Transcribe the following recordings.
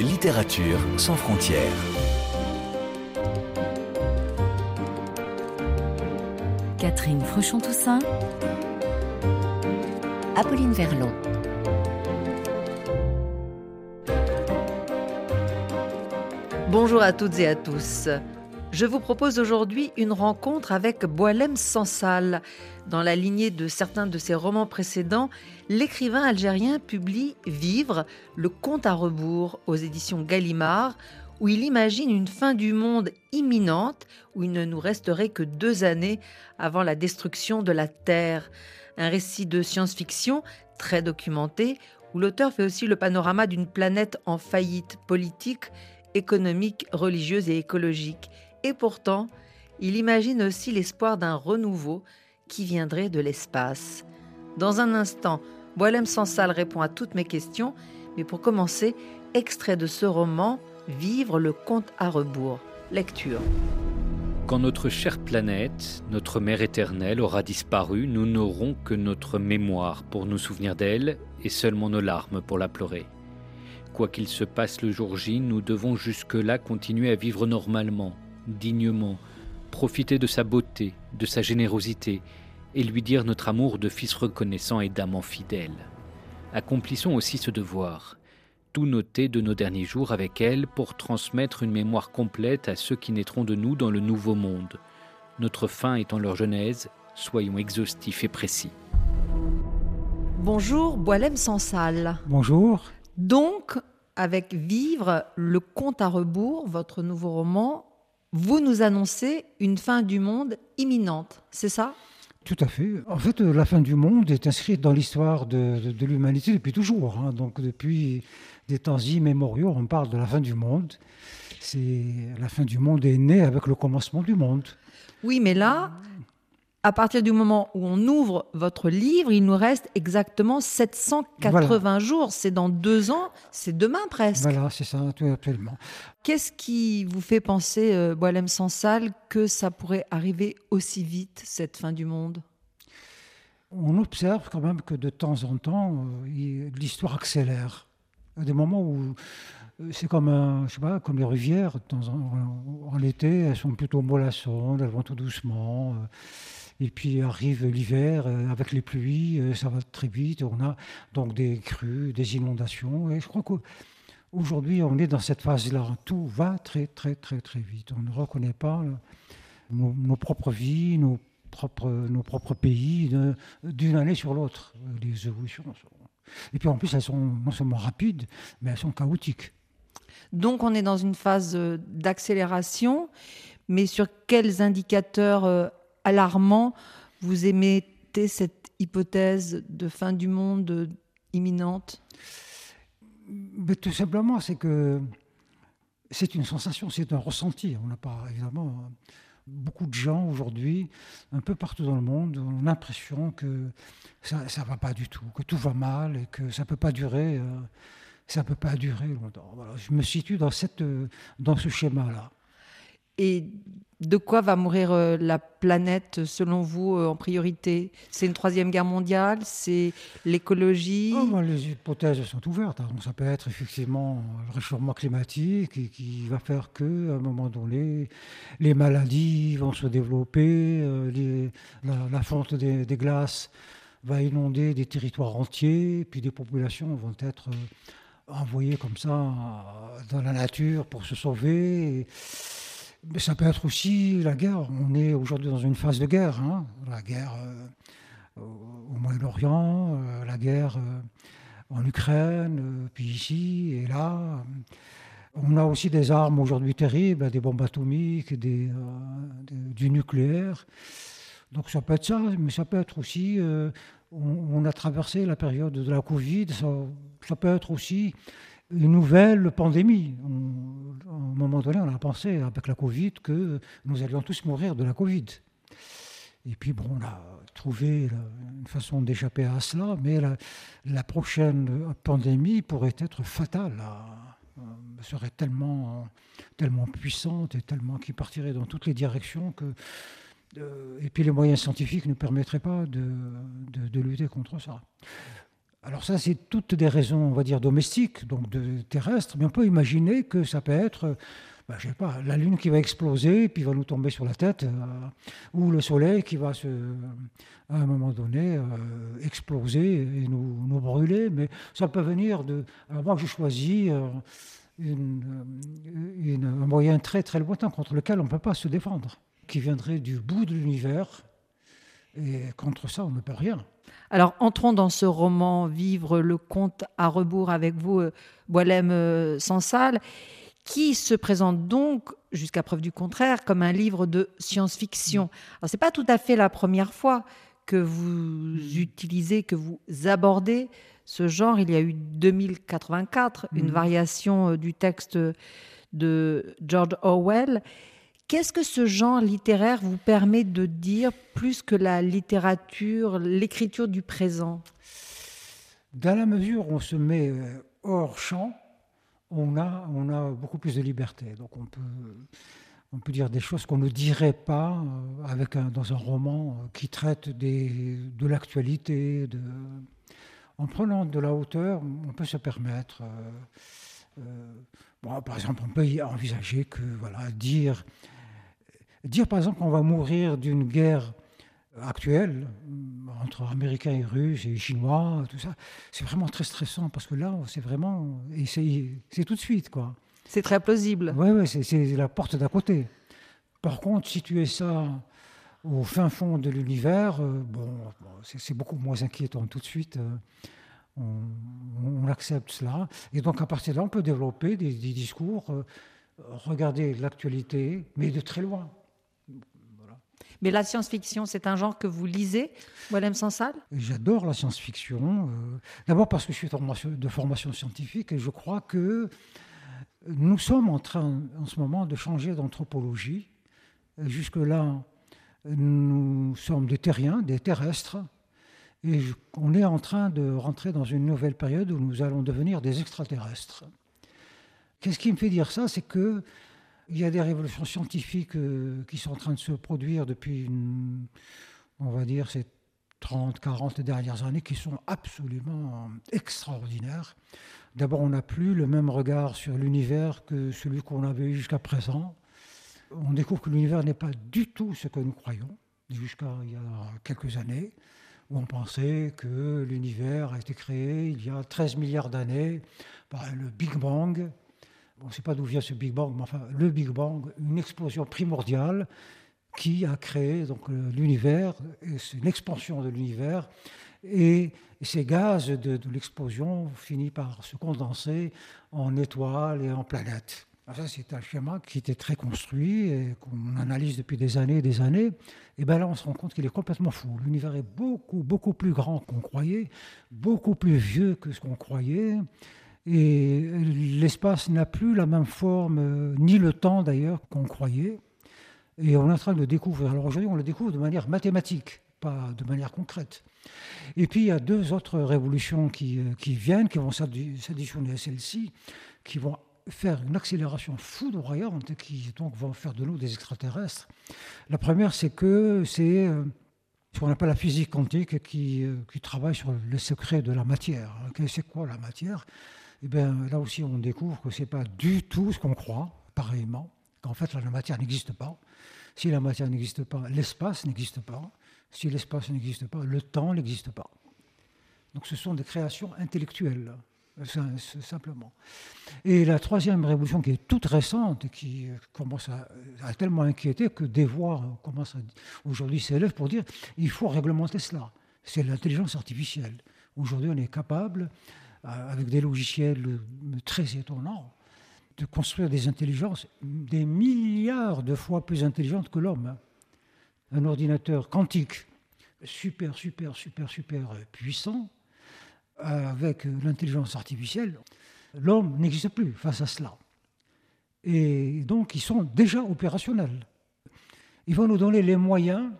Littérature sans frontières. Catherine Fruchon-Toussaint. Apolline Verlon. Bonjour à toutes et à tous. Je vous propose aujourd'hui une rencontre avec Boalem Sansal. Dans la lignée de certains de ses romans précédents, l'écrivain algérien publie Vivre, le conte à rebours aux éditions Gallimard, où il imagine une fin du monde imminente, où il ne nous resterait que deux années avant la destruction de la Terre. Un récit de science-fiction très documenté, où l'auteur fait aussi le panorama d'une planète en faillite politique, économique, religieuse et écologique. Et pourtant, il imagine aussi l'espoir d'un renouveau qui viendrait de l'espace. Dans un instant, Boilem Sansal répond à toutes mes questions, mais pour commencer, extrait de ce roman, Vivre le conte à rebours. Lecture. Quand notre chère planète, notre mère éternelle, aura disparu, nous n'aurons que notre mémoire pour nous souvenir d'elle et seulement nos larmes pour la pleurer. Quoi qu'il se passe le jour J, nous devons jusque-là continuer à vivre normalement, dignement, profiter de sa beauté, de sa générosité, et lui dire notre amour de fils reconnaissant et d'amant fidèle. Accomplissons aussi ce devoir, tout noter de nos derniers jours avec elle pour transmettre une mémoire complète à ceux qui naîtront de nous dans le nouveau monde. Notre fin étant leur genèse, soyons exhaustifs et précis. Bonjour, Boilem Sansal. Bonjour. Donc, avec Vivre, le conte à rebours, votre nouveau roman, vous nous annoncez une fin du monde imminente, c'est ça? Tout à fait. En fait, la fin du monde est inscrite dans l'histoire de, l'humanité depuis toujours. Hein. Donc, depuis des temps immémoriaux, on parle de la fin du monde. C'est la fin du monde est née avec le commencement du monde. Oui, mais là, à partir du moment où on ouvre votre livre, il nous reste exactement 780 jours. C'est dans deux ans, c'est demain presque. Voilà, c'est ça, absolument. Qu'est-ce qui vous fait penser, euh, Boalem Sansal, que ça pourrait arriver aussi vite, cette fin du monde? On observe quand même que de temps en temps, euh, l'histoire accélère. À des moments où euh, c'est comme, un, je sais pas, comme les rivières, en, en, été, elles sont plutôt mollassonnes, elles vont tout doucement. Euh, et puis arrive l'hiver euh, avec les pluies, euh, ça va très vite. On a donc des crues, des inondations. Et je crois qu'aujourd'hui, on est dans cette phase-là. Tout va très, très, très, très vite. On ne reconnaît pas nos, propres vies, nos propres, nos propres pays d'une année sur l'autre. Les évolutions Et puis en plus, elles sont non seulement rapides, mais elles sont chaotiques. Donc on est dans une phase euh, d'accélération, mais sur quels indicateurs alarmant, vous émettez cette hypothèse de fin du monde imminente? Tout simplement, c'est que c'est une sensation, c'est un ressenti. On n'a pas, évidemment, beaucoup de gens aujourd'hui, un peu partout dans le monde, ont l'impression que ça ne va pas du tout, que tout va mal et que ça ne peut pas durer. Euh, ça peut pas durer longtemps. je me situe dans, cette, dans ce schéma-là. Et de quoi va mourir euh, la planète selon vous euh, en priorité? C'est une troisième guerre mondiale? C'est l'écologie? Oh, Les hypothèses sont ouvertes. Hein. ça peut être effectivement le réchauffement climatique qui va faire que, à un moment donné, les maladies vont se développer, euh, la, fonte des, glaces va inonder des territoires entiers, puis des populations vont être envoyées comme ça dans la nature pour se sauver. Mais ça peut être aussi la guerre. On est aujourd'hui dans une phase de guerre. Hein. La guerre euh, au Moyen-Orient, euh, la guerre euh, en Ukraine, puis ici et là. On a aussi des armes aujourd'hui terribles, des bombes atomiques, du nucléaire. Donc ça peut être ça, mais ça peut être aussi, on, a traversé la période de la Covid, ça, peut être aussi une nouvelle pandémie. à un moment donné, on a pensé avec la Covid que nous allions tous mourir de la Covid. Et puis, bon, on a trouvé une façon d'échapper à cela, mais la, prochaine pandémie pourrait être fatale. Elle euh, serait tellement, tellement puissante et tellement qui partirait dans toutes les directions que. Euh, et puis les moyens scientifiques ne permettraient pas de lutter contre ça. Alors ça, c'est toutes des raisons, on va dire, domestiques, donc de terrestres, mais on peut imaginer que ça peut être, ben, je sais pas, la Lune qui va exploser, puis va nous tomber sur la tête, euh, ou le Soleil qui va, se, à un moment donné, euh, exploser et nous, nous, brûler. Mais ça peut venir de... Alors moi, j'ai choisi... Euh, un moyen très très lointain contre lequel on ne peut pas se défendre, qui viendrait du bout de l'univers, et contre ça, on ne peut rien. Alors, entrons dans ce roman Vivre le conte à rebours avec vous, euh, Boilem euh, Sansal, qui se présente donc, jusqu'à preuve du contraire, comme un livre de science-fiction. Alors, ce n'est pas tout à fait la première fois que vous utilisez, que vous abordez ce genre. Il y a eu 2084, une mm. variation euh, du texte de George Orwell. Qu'est-ce que ce genre littéraire vous permet de dire plus que la littérature, l'écriture du présent? Dans la mesure où on se met euh, hors champ, on a, beaucoup plus de liberté. Donc on peut, dire des choses qu'on ne dirait pas euh, dans un roman euh, qui traite de l'actualité. En prenant de la hauteur, on peut se permettre... par exemple, on peut envisager que dire Dire par exemple qu'on va mourir d'une guerre actuelle entre Américains et Russes et Chinois, tout ça, c'est vraiment très stressant parce que là, c'est vraiment. C'est tout de suite, quoi. C'est très plausible. Oui, ouais, c'est la porte d'à côté. Par contre, situer ça au fin fond de l'univers, euh, bon, c'est beaucoup moins inquiétant tout de suite. Euh, on, accepte cela. Et donc, à partir de là, on peut développer des, discours, euh, regarder l'actualité, mais de très loin. Mais la science-fiction, c'est un genre que vous lisez, Walem Sansal? J'adore la science-fiction. Euh, d'abord parce que je suis de formation scientifique et je crois que nous sommes en train, en ce moment, de changer d'anthropologie. Jusque-là, nous sommes des terriens, des terrestres. Et on est en train de rentrer dans une nouvelle période où nous allons devenir des extraterrestres. Qu'est-ce qui me fait dire ça? C'est que il y a des révolutions scientifiques euh, qui sont en train de se produire depuis, on va dire, ces 30, 40 dernières années qui sont absolument extraordinaires. D'abord, on n'a plus le même regard sur l'univers que celui qu'on avait eu jusqu'à présent. On découvre que l'univers n'est pas du tout ce que nous croyons, jusqu'à il y a quelques années, où on pensait que l'univers a été créé il y a 13 milliards d'années par le Big Bang, on ne sait pas d'où vient ce Big Bang, mais enfin, le Big Bang, une explosion primordiale qui a créé donc l'univers, c'est une expansion de l'univers, et ces gaz de, l'explosion finissent par se condenser en étoiles et en planètes. ça, c'est un schéma qui était très construit et qu'on analyse depuis des années et des années. Et bien là, on se rend compte qu'il est complètement fou. L'univers est beaucoup, beaucoup plus grand qu'on croyait, beaucoup plus vieux que ce qu'on croyait. Et l'espace n'a plus la même forme, euh, ni le temps d'ailleurs, qu'on croyait. Et on est en train de découvrir. Alors aujourd'hui, on le découvre de manière mathématique, pas de manière concrète. Et puis, il y a deux autres révolutions qui, euh, qui viennent, qui vont s'additionner à celle-ci, qui vont faire une accélération foudroyante, qui donc vont faire de nous des extraterrestres. La première, c'est que c'est euh, ce qu'on appelle la physique quantique qui, qui travaille sur le secret de la matière. C'est quoi la matière? Eh bien, là aussi, on découvre que ce n'est pas du tout ce qu'on croit, pareillement, qu'en fait, la matière n'existe pas. Si la matière n'existe pas, l'espace n'existe pas. Si l'espace n'existe pas, le temps n'existe pas. Donc ce sont des créations intellectuelles, simplement. Et la troisième révolution qui est toute récente qui commence à, tellement inquiéter que des voix commencent aujourd'hui s'élèvent pour dire il faut réglementer cela. C'est l'intelligence artificielle. Aujourd'hui, on est capable euh, avec des logiciels très étonnants, de construire des intelligences des milliards de fois plus intelligentes que l'homme. Un ordinateur quantique super, super, super, super puissant, avec l'intelligence artificielle, l'homme n'existe plus face à cela. Et donc, ils sont déjà opérationnels. Ils vont nous donner les moyens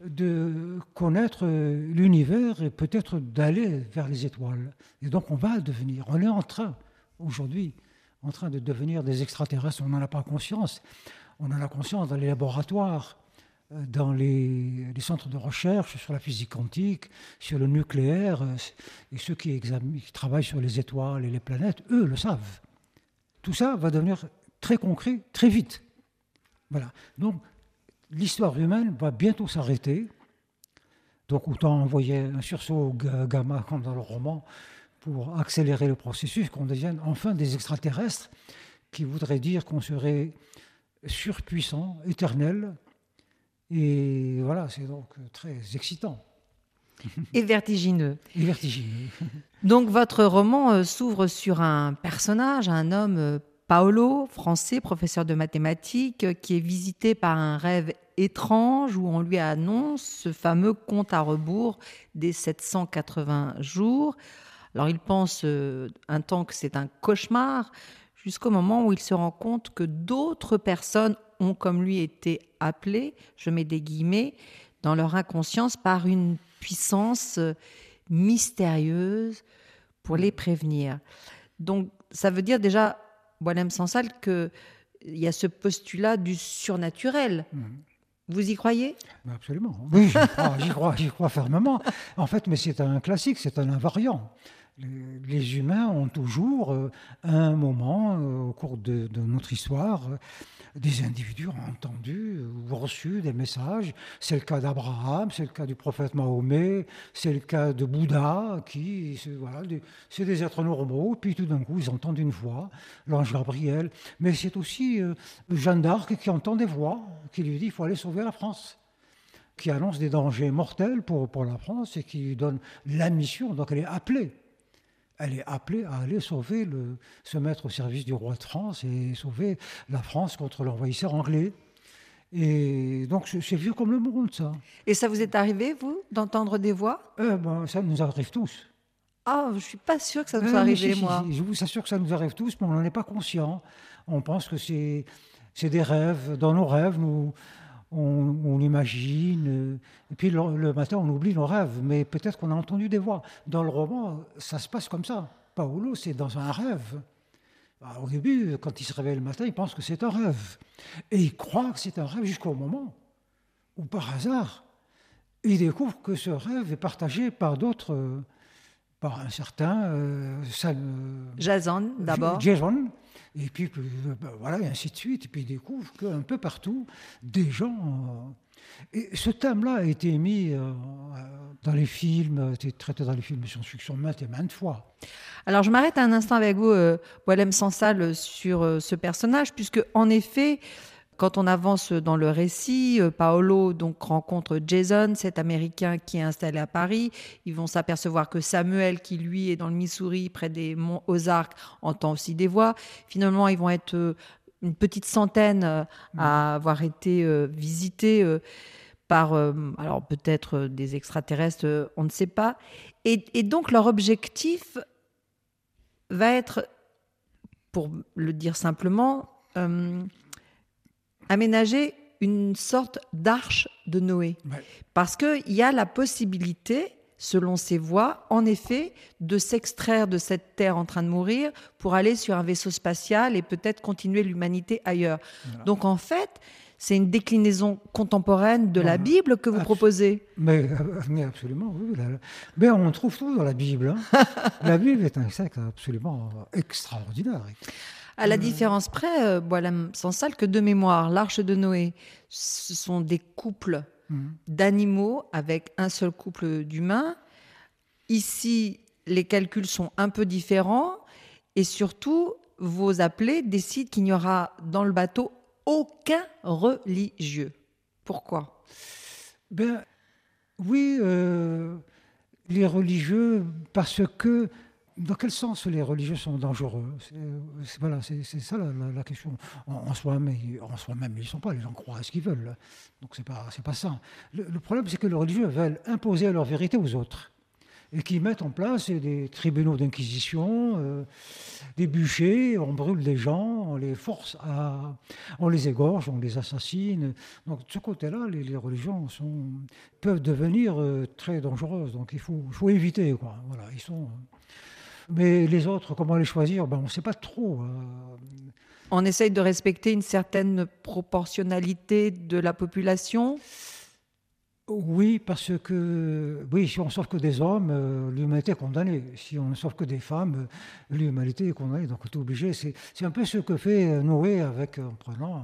de connaître l'univers et peut-être d'aller vers les étoiles. Et donc on va devenir, on est en train, aujourd'hui, en train de devenir des extraterrestres, on n'en a pas conscience. On en a conscience dans les laboratoires, dans les, centres de recherche sur la physique quantique, sur le nucléaire, et ceux qui, qui, travaillent sur les étoiles et les planètes, eux le savent. Tout ça va devenir très concret très vite. Voilà. Donc l'histoire humaine va bientôt s'arrêter. Donc autant envoyer un sursaut gamma comme dans le roman pour accélérer le processus, qu'on devienne enfin des extraterrestres, qui voudrait dire qu'on serait surpuissant, éternel. Et voilà, c'est donc très excitant. Et vertigineux. Et vertigineux. donc votre roman euh, s'ouvre sur un personnage, un homme euh, Paolo, français, professeur de mathématiques, qui est visité par un rêve étrange où on lui annonce ce fameux compte à rebours des 780 jours. Alors il pense euh, un temps que c'est un cauchemar, jusqu'au moment où il se rend compte que d'autres personnes ont comme lui été appelées, je mets des guillemets, dans leur inconscience par une puissance euh, mystérieuse pour les prévenir. Donc ça veut dire déjà Boilem Sansal qu'il y a ce postulat du surnaturel. Mhm. Vous y croyez? Absolument. Oui, j'y crois, j'y crois, fermement. En fait, mais c'est un classique, c'est un invariant. Les, humains ont toujours, euh, un moment euh, au cours de, de notre histoire, des individus ont entendu ou reçu des messages. C'est le cas d'Abraham, c'est le cas du prophète Mahomet, c'est le cas de Bouddha, qui, voilà, c'est des êtres normaux, puis tout d'un coup, ils entendent une voix, l'ange Gabriel. Mais c'est aussi euh, Jeanne d'Arc qui entend des voix, qui lui dit il faut aller sauver la France qui annonce des dangers mortels pour, pour la France et qui lui donne la mission. Donc elle est appelée elle est appelée à aller sauver, le, se mettre au service du roi de France et sauver la France contre l'envahisseur anglais. Et donc, c'est vieux comme le monde, ça. Et ça vous est arrivé, vous, d'entendre des voix? Euh, ben, Ça nous arrive tous. Ah, je ne suis pas sûr que ça nous euh, arrive, moi. je vous assure que ça nous arrive tous, mais on n'en est pas conscient. On pense que c'est des rêves. Dans nos rêves, nous, on, imagine, euh, et puis le, matin on oublie nos rêves, mais peut-être qu'on a entendu des voix. Dans le roman, ça se passe comme ça. Paolo, c'est dans un rêve. Bah, au début, quand il se réveille le matin, il pense que c'est un rêve. Et il croit que c'est un rêve jusqu'au moment où, par hasard, il découvre que ce rêve est partagé par d'autres, par un certain... Euh, Jason, d'abord. Jason, et puis, euh, ben, voilà, et ainsi de suite. Et puis, il découvre qu'un peu partout, des gens. Euh, et ce thème-là a été mis euh, dans les films, a été traité dans les films de science-fiction maintes et maintes fois. Alors, je m'arrête un instant avec vous, Boilem Sansal, sur ce personnage, puisque, en effet, quand on avance dans le récit, euh, Paolo donc rencontre Jason, cet Américain qui est installé à Paris. Ils vont s'apercevoir que Samuel, qui lui est dans le Missouri, près des monts Ozarks, entend aussi des voix. Finalement, ils vont être euh, une petite centaine euh, à avoir été visités par, alors peut-être des extraterrestres, on ne sait pas. Et, et donc leur objectif va être, pour le dire simplement, aménager une sorte d'arche de Noé. Parce qu'il y a la possibilité, selon ses voies, en effet, de s'extraire de cette terre en train de mourir pour aller sur un vaisseau spatial et peut-être continuer l'humanité ailleurs. Donc en fait, c'est une déclinaison contemporaine de la Bible que vous proposez. Mais, euh, mais absolument, oui. mais on trouve tout dans la Bible. Hein. la Bible est un sac absolument extraordinaire. À la différence près, euh, Boilem Sansal, que de mémoire, l'Arche de Noé, ce sont des couples mmh. d'animaux avec un seul couple d'humains. Ici, les calculs sont un peu différents et surtout, vos appelés décident qu'il n'y aura dans le bateau aucun religieux. Pourquoi? Ben oui, euh, les religieux parce que dans quel sens les religieux sont dangereux? C'est voilà, c'est ça la, question. En, soi-même, en soi-même, ils ne sont pas. Les gens croient à ce qu'ils veulent. Donc c'est pas pas ça. Le, problème, c'est que les religieux veulent imposer leur vérité aux autres et qui mettent en place des tribunaux d'inquisition, euh, des bûchers, on brûle des gens, on les force à, on les égorge, on les assassine. Donc de ce côté-là, les, religions peuvent devenir euh, très dangereuses. Donc il faut, éviter. Voilà, ils sont Mais les autres, comment les choisir? Ben, On ne sait pas trop. On essaye de respecter une certaine proportionnalité de la population? Oui, parce que oui, si on ne sauve que des hommes, euh, l'humanité est condamnée. Si on ne sauve que des femmes, euh, l'humanité est condamnée. Donc on est obligé. C'est, un peu ce que fait euh, Noé avec, en prenant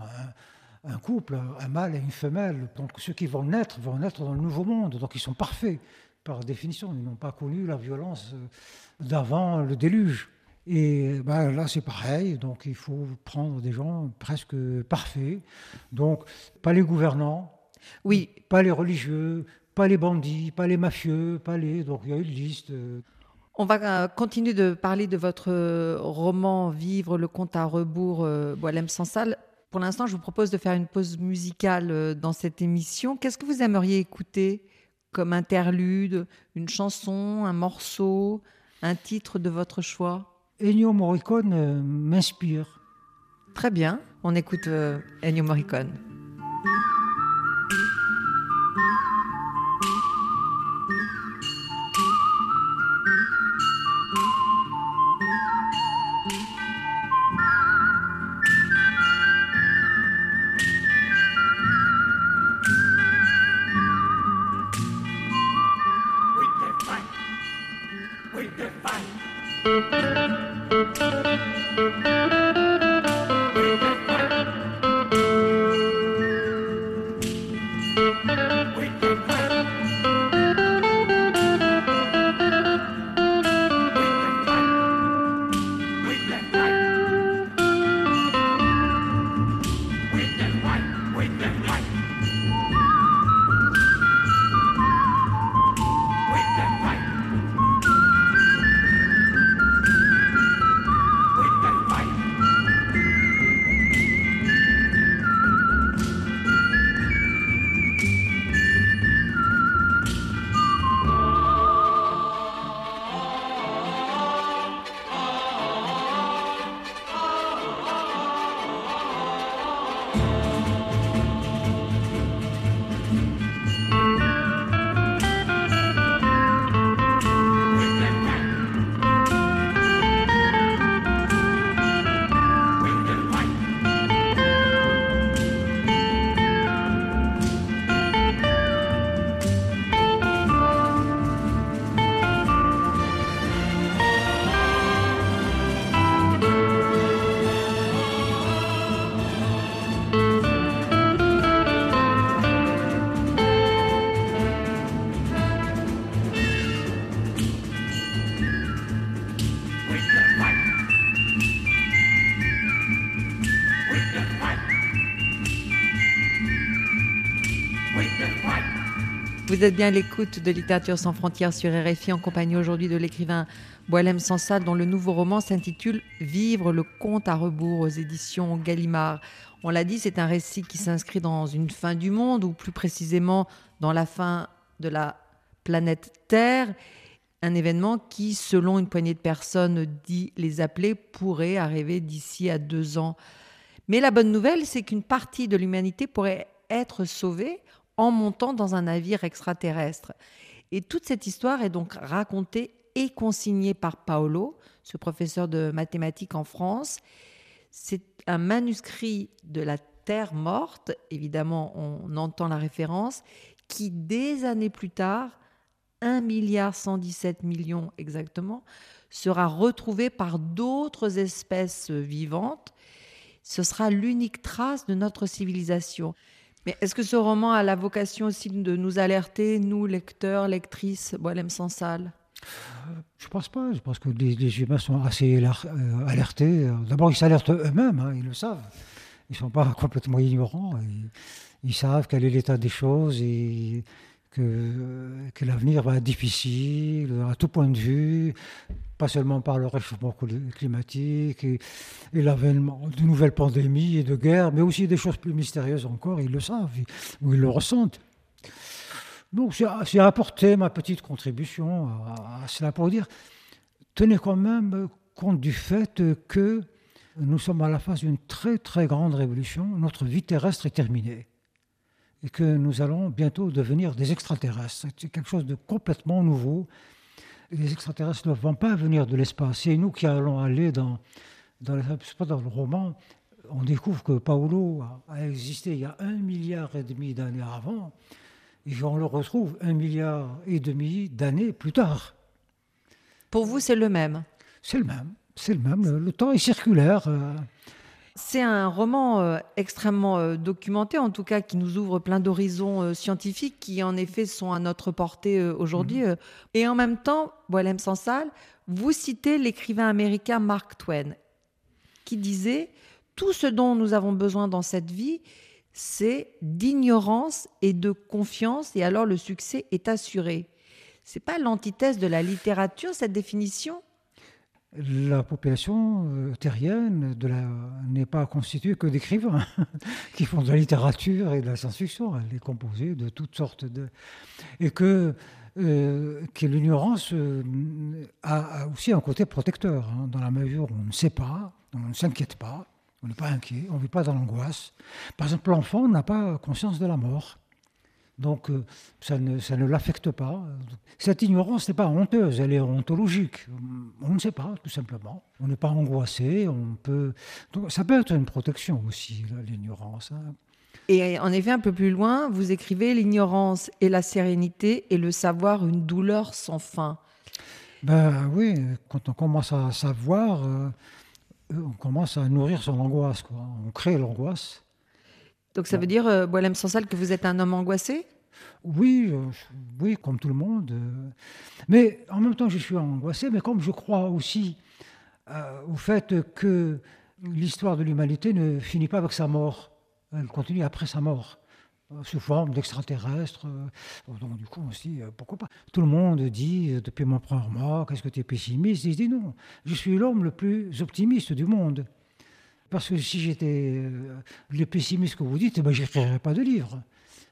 un, couple, un mâle et une femelle. Donc ceux qui vont naître vont naître dans le nouveau monde. Donc ils sont parfaits par définition. Ils n'ont pas connu la violence d'avant le déluge. Et ben, là, c'est pareil. Donc il faut prendre des gens presque parfaits. Donc pas les gouvernants oui. Pas les religieux, pas les bandits, pas les mafieux, pas les. Donc il y a une liste. Euh. On va euh, continuer de parler de votre euh, roman Vivre le compte à rebours, Boilem Sansal. Pour l'instant, je vous propose de faire une pause musicale dans cette émission. Qu'est-ce que vous aimeriez écouter? Comme interlude, une chanson, un morceau, un titre de votre choix? Ennio Morricone m'inspire. Très bien, on écoute Ennio Morricone. Vous êtes bien à l'écoute de Littérature sans frontières sur RFI en compagnie aujourd'hui de l'écrivain Boilem Sansal dont le nouveau roman s'intitule Vivre le conte à rebours aux éditions Gallimard. On l'a dit, c'est un récit qui s'inscrit dans une fin du monde ou plus précisément dans la fin de la planète Terre. Un événement qui, selon une poignée de personnes dit les appeler, pourrait arriver d'ici à deux ans. Mais la bonne nouvelle, c'est qu'une partie de l'humanité pourrait être sauvée en montant dans un navire extraterrestre. Et toute cette histoire est donc racontée et consignée par Paolo, ce professeur de mathématiques en France. C'est un manuscrit de la Terre morte, évidemment on entend la référence, qui des années plus tard, 1 milliard 117 millions exactement, sera retrouvé par d'autres espèces vivantes. Ce sera l'unique trace de notre civilisation. Mais est-ce que ce roman a la vocation aussi de nous alerter, nous, lecteurs, lectrices, Boilem Sansal? Je ne pense pas. Je pense que les, humains sont assez euh, alertés. D'abord, ils s'alertent eux-mêmes, hein, ils le savent. Ils ne sont pas complètement ignorants. Ils, savent quel est l'état des choses et que, que l'avenir va être difficile à tout point de vue pas seulement par le réchauffement climatique et, l'avènement de nouvelles pandémies et de guerres, mais aussi des choses plus mystérieuses encore, ils le savent, ou ils le ressentent. Donc j'ai apporté ma petite contribution à, cela pour dire, tenez quand même compte du fait que nous sommes à la phase d'une très très grande révolution, notre vie terrestre est terminée et que nous allons bientôt devenir des extraterrestres. C'est quelque chose de complètement nouveau les extraterrestres ne vont pas venir de l'espace. C'est nous qui allons aller dans, dans, dans le roman. On découvre que Paolo a, existé il y a un milliard et demi d'années avant, et on le retrouve un milliard et demi d'années plus tard. Pour vous, c'est le même? C'est le même. C'est le même. Le, temps est circulaire. Euh. C'est un roman euh, extrêmement euh, documenté, en tout cas qui nous ouvre plein d'horizons scientifiques qui en effet sont à notre portée aujourd'hui. Mhm. Et en même temps, Boilem Sansal, vous citez l'écrivain américain Mark Twain qui disait Tout ce dont nous avons besoin dans cette vie, c'est d'ignorance et de confiance, et alors le succès est assuré. C'est pas l'antithèse de la littérature, cette définition? La population euh, terrienne n'est pas constituée que d'écrivains qui font de la littérature et de la science-fiction. Elle est composée de toutes sortes de... Et que, euh, que l'ignorance euh, a, aussi un côté protecteur, hein, dans la mesure où on ne sait pas, on ne s'inquiète pas, on n'est pas inquiet, on ne vit pas dans l'angoisse. Par exemple, l'enfant n'a pas conscience de la mort. Donc euh, ça ne, ça ne l'affecte pas. Cette ignorance n'est pas honteuse, elle est ontologique. On ne sait pas, tout simplement. On n'est pas angoissé, on peut... Donc, ça peut être une protection aussi, l'ignorance. Hein. Et en effet, un peu plus loin, vous écrivez L'ignorance et la sérénité et le savoir une douleur sans fin. Ben oui, quand on commence à savoir, euh, on commence à nourrir son angoisse. Quoi. On crée l'angoisse. Donc ça veut dire, euh, Boilem Sansal, que vous êtes un homme angoissé? Oui, euh, oui, comme tout le monde. Euh. Mais en même temps, je suis angoissé, mais comme je crois aussi au fait que l'histoire de l'humanité ne finit pas avec sa mort, elle continue après sa mort sous forme d'extraterrestres. Donc du coup, aussi, pourquoi pas Tout le monde dit, depuis mon premier mois, qu'est-ce que tu es pessimiste? Je dis non, je suis l'homme le plus optimiste du monde. Parce que si j'étais euh, le pessimiste que vous dites, ben, je n'écrirais pas de livre.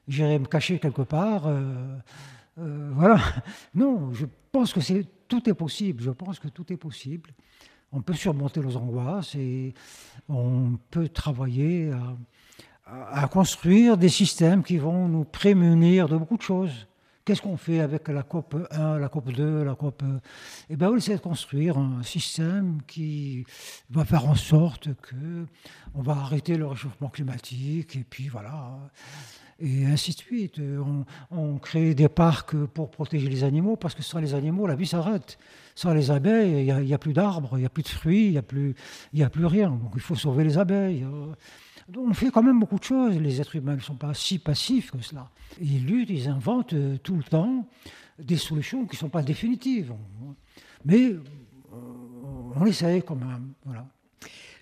J'irais me cacher quelque part. Euh, euh, voilà. Non, je pense que tout est possible. Je pense que tout est possible. On peut surmonter nos angoisses et on peut travailler à construire des systèmes qui vont nous prémunir de beaucoup de choses. Qu'est-ce qu'on fait avec la COP 1, la COP 2, la COP... Eh bien, on essaie de construire un système qui va faire en sorte que on va arrêter le réchauffement climatique, et puis voilà, et ainsi de suite. On, crée des parcs pour protéger les animaux, parce que sans les animaux, la vie s'arrête. Sans les abeilles, il n'y a, plus d'arbres, il n'y a plus de fruits, il n'y a, a plus rien. Donc il faut sauver les abeilles on fait quand même beaucoup de choses. Les êtres humains ne sont pas si passifs que cela. Ils luttent, ils inventent euh, tout le temps des solutions qui ne sont pas définitives. Mais euh, on essaye quand même. Voilà.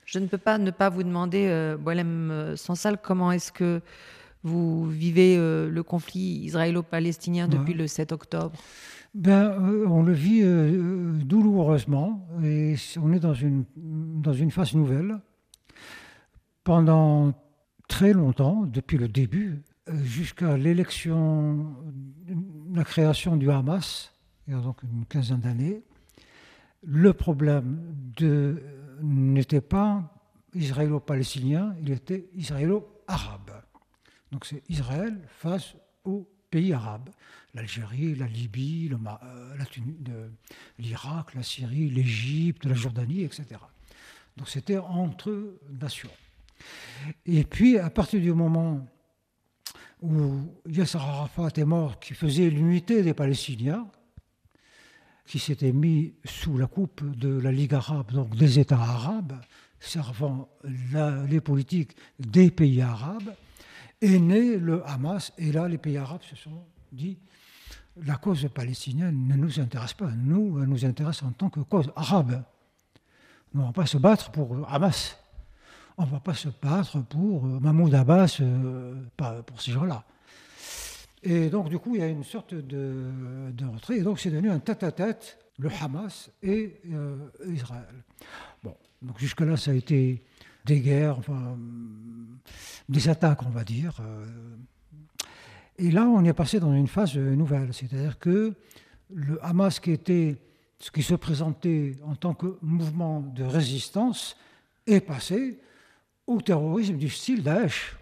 Je ne peux pas ne pas vous demander, euh, Boilem euh, Sansal, comment est-ce que vous vivez le conflit israélo-palestinien depuis le 7 octobre? Ben, on le vit douloureusement et on est dans une, dans une phase nouvelle pendant très longtemps, depuis le début, euh, jusqu'à l'élection, la création du Hamas, il y a donc une quinzaine d'années, le problème n'était pas israélo-palestinien, il était israélo-arabe. Donc c'est Israël face aux pays arabes, l'Algérie, la Libye, euh, l'Irak, la Syrie, l'Égypte, la Jordanie, etc. Donc c'était entre nations. Et puis, à partir du moment où Yasser Arafat est mort, qui faisait l'unité des Palestiniens, qui s'était mis sous la coupe de la Ligue arabe, donc des États arabes, servant les politiques des pays arabes, est né le Hamas. Et là, les pays arabes se sont dit la cause palestinienne ne nous intéresse pas. Nous, elle nous intéresse en tant que cause arabe. Nous ne va pas se battre pour Hamas on ne va pas se battre pour euh, Mahmoud Abbas, euh, pas pour ces gens-là. Et donc, du coup, il y a une sorte de, retrait. Et donc, c'est devenu un tête-à-tête, le Hamas et euh, Israël. Bon, donc jusque-là, ça a été des guerres, enfin, des attaques, on va dire. Et là, on est passé dans une phase nouvelle. C'est-à-dire que le Hamas, qui était ce qui se présentait en tant que mouvement de résistance, est passé au terrorisme du style Daesh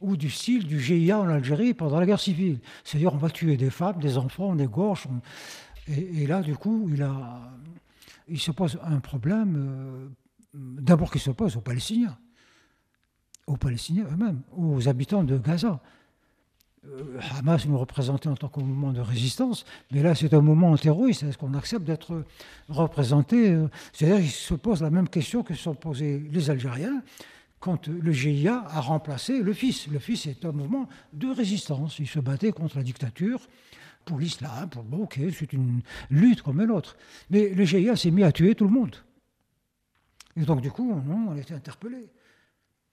ou du style du GIA en Algérie pendant la guerre civile. C'est-à-dire on va tuer des femmes, des enfants, on égorge, Et, là, du coup, il, a, il se pose un problème, euh, d'abord qui se pose aux Palestiniens, aux Palestiniens eux-mêmes, aux habitants de Gaza. Euh, Hamas nous représentait en tant que mouvement de résistance, mais là c'est un mouvement terroriste. Est-ce qu'on accepte d'être représenté euh, C'est-à-dire qu'il se pose la même question que se sont les Algériens quand le GIA a remplacé le FIS. Le FIS est un mouvement de résistance. Il se battait contre la dictature, pour l'islam, pour bon, ok, c'est une lutte comme l'autre. Mais le GIA s'est mis à tuer tout le monde. Et donc du coup, on, on a été interpellé.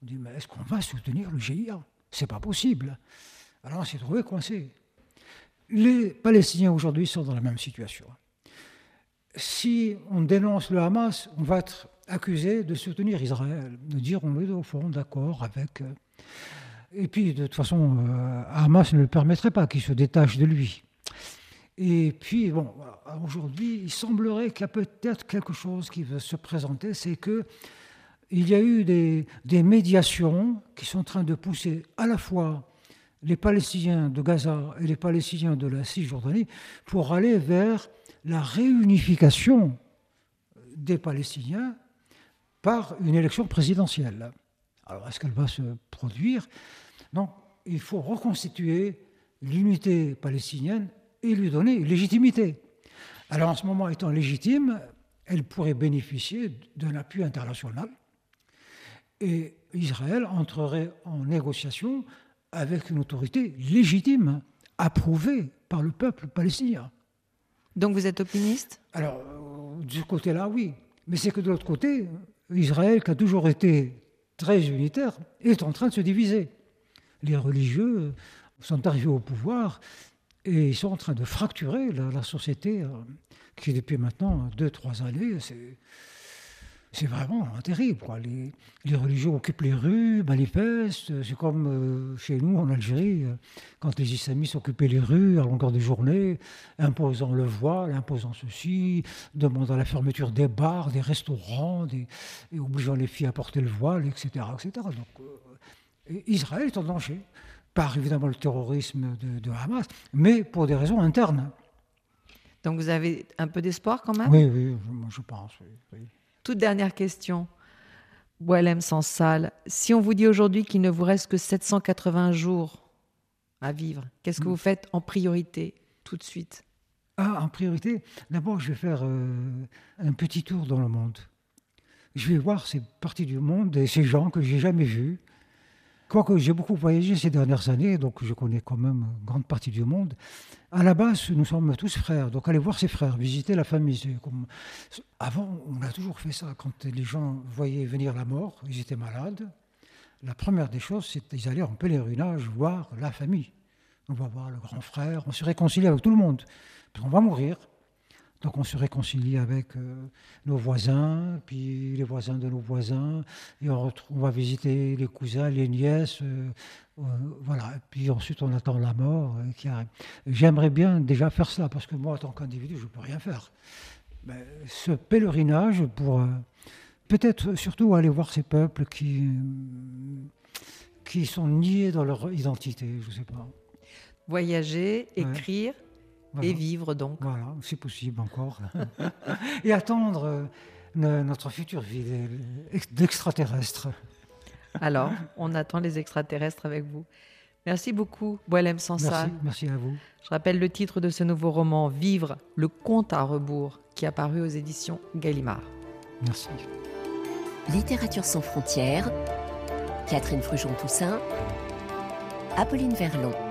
On dit mais est-ce qu'on va soutenir le GIA C'est pas possible. Alors on s'est trouvé coincé. Les Palestiniens aujourd'hui sont dans la même situation. Si on dénonce le Hamas, on va être accusé de soutenir Israël, de dire on est au fond d'accord avec. Euh, et puis de toute façon, euh, Hamas ne le permettrait pas qu'il se détache de lui. Et puis, bon, aujourd'hui, il semblerait qu'il y a peut-être quelque chose qui veut se présenter, c'est que il y a eu des, des, médiations qui sont en train de pousser à la fois les Palestiniens de Gaza et les Palestiniens de la Cisjordanie pour aller vers la réunification des Palestiniens par une élection présidentielle. Alors, est-ce qu'elle va se produire? Non, il faut reconstituer l'unité palestinienne et lui donner légitimité. Alors, en ce moment, étant légitime, elle pourrait bénéficier d'un appui international et Israël entrerait en négociation avec une autorité légitime, approuvée par le peuple palestinien. Donc vous êtes optimiste? Alors, euh, du côté-là, oui. Mais c'est que de l'autre côté, Israël, qui a toujours été très unitaire, est en train de se diviser. Les religieux sont arrivés au pouvoir et ils sont en train de fracturer la, société euh, qui, depuis maintenant deux, trois années, c'est c'est vraiment terrible. Quoi. Les, les, religieux occupent les rues, manifestent. C'est comme euh, chez nous en Algérie, euh, quand les islamistes occupaient les rues à longueur de journée, imposant le voile, imposant ceci, demandant la fermeture des bars, des restaurants, et obligeant les filles à porter le voile, etc. etc. Donc, euh, Israël est en danger, par évidemment le terrorisme de, de, Hamas, mais pour des raisons internes. Donc vous avez un peu d'espoir quand même? Oui, oui, je, je pense. Oui, toute dernière question. Boilem Sansal, si on vous dit aujourd'hui qu'il ne vous reste que 780 jours à vivre, qu'est-ce que hmm. vous faites en priorité tout de suite? Ah, en priorité D'abord, je vais faire euh, un petit tour dans le monde. Je vais voir ces parties du monde et ces gens que j'ai jamais vus, Quoique j'ai beaucoup voyagé ces dernières années, donc je connais quand même une grande partie du monde. À la base, nous sommes tous frères, donc aller voir ses frères, visiter la famille. Avant, on a toujours fait ça. Quand les gens voyaient venir la mort, ils étaient malades. La première des choses, c'est qu'ils allaient en pèlerinage voir la famille. On va voir le grand frère, on se réconcilie avec tout le monde. Parce qu'on va mourir. Donc on se réconcilie avec euh, nos voisins, puis les voisins de nos voisins, et on, va visiter les cousins, les nièces, euh, euh, voilà. Et puis ensuite on attend la mort qui arrive. J'aimerais bien déjà faire cela, parce que moi en tant qu'individu, je ne peux rien faire. Mais ce pèlerinage pour peut-être surtout aller voir ces peuples qui, qui sont niés dans leur identité, je ne sais pas. Voyager, écrire. Et vivre donc. Voilà, c'est possible encore. et attendre euh, notre future vie d'extraterrestre. Alors, on attend les extraterrestres avec vous. Merci beaucoup, Boilem Sansa. Merci, merci à vous. Je rappelle le titre de ce nouveau roman, Vivre, le conte à rebours, qui a paru aux éditions Gallimard. Merci. Littérature sans frontières, Catherine Frujon-Toussaint, Apolline Verlon.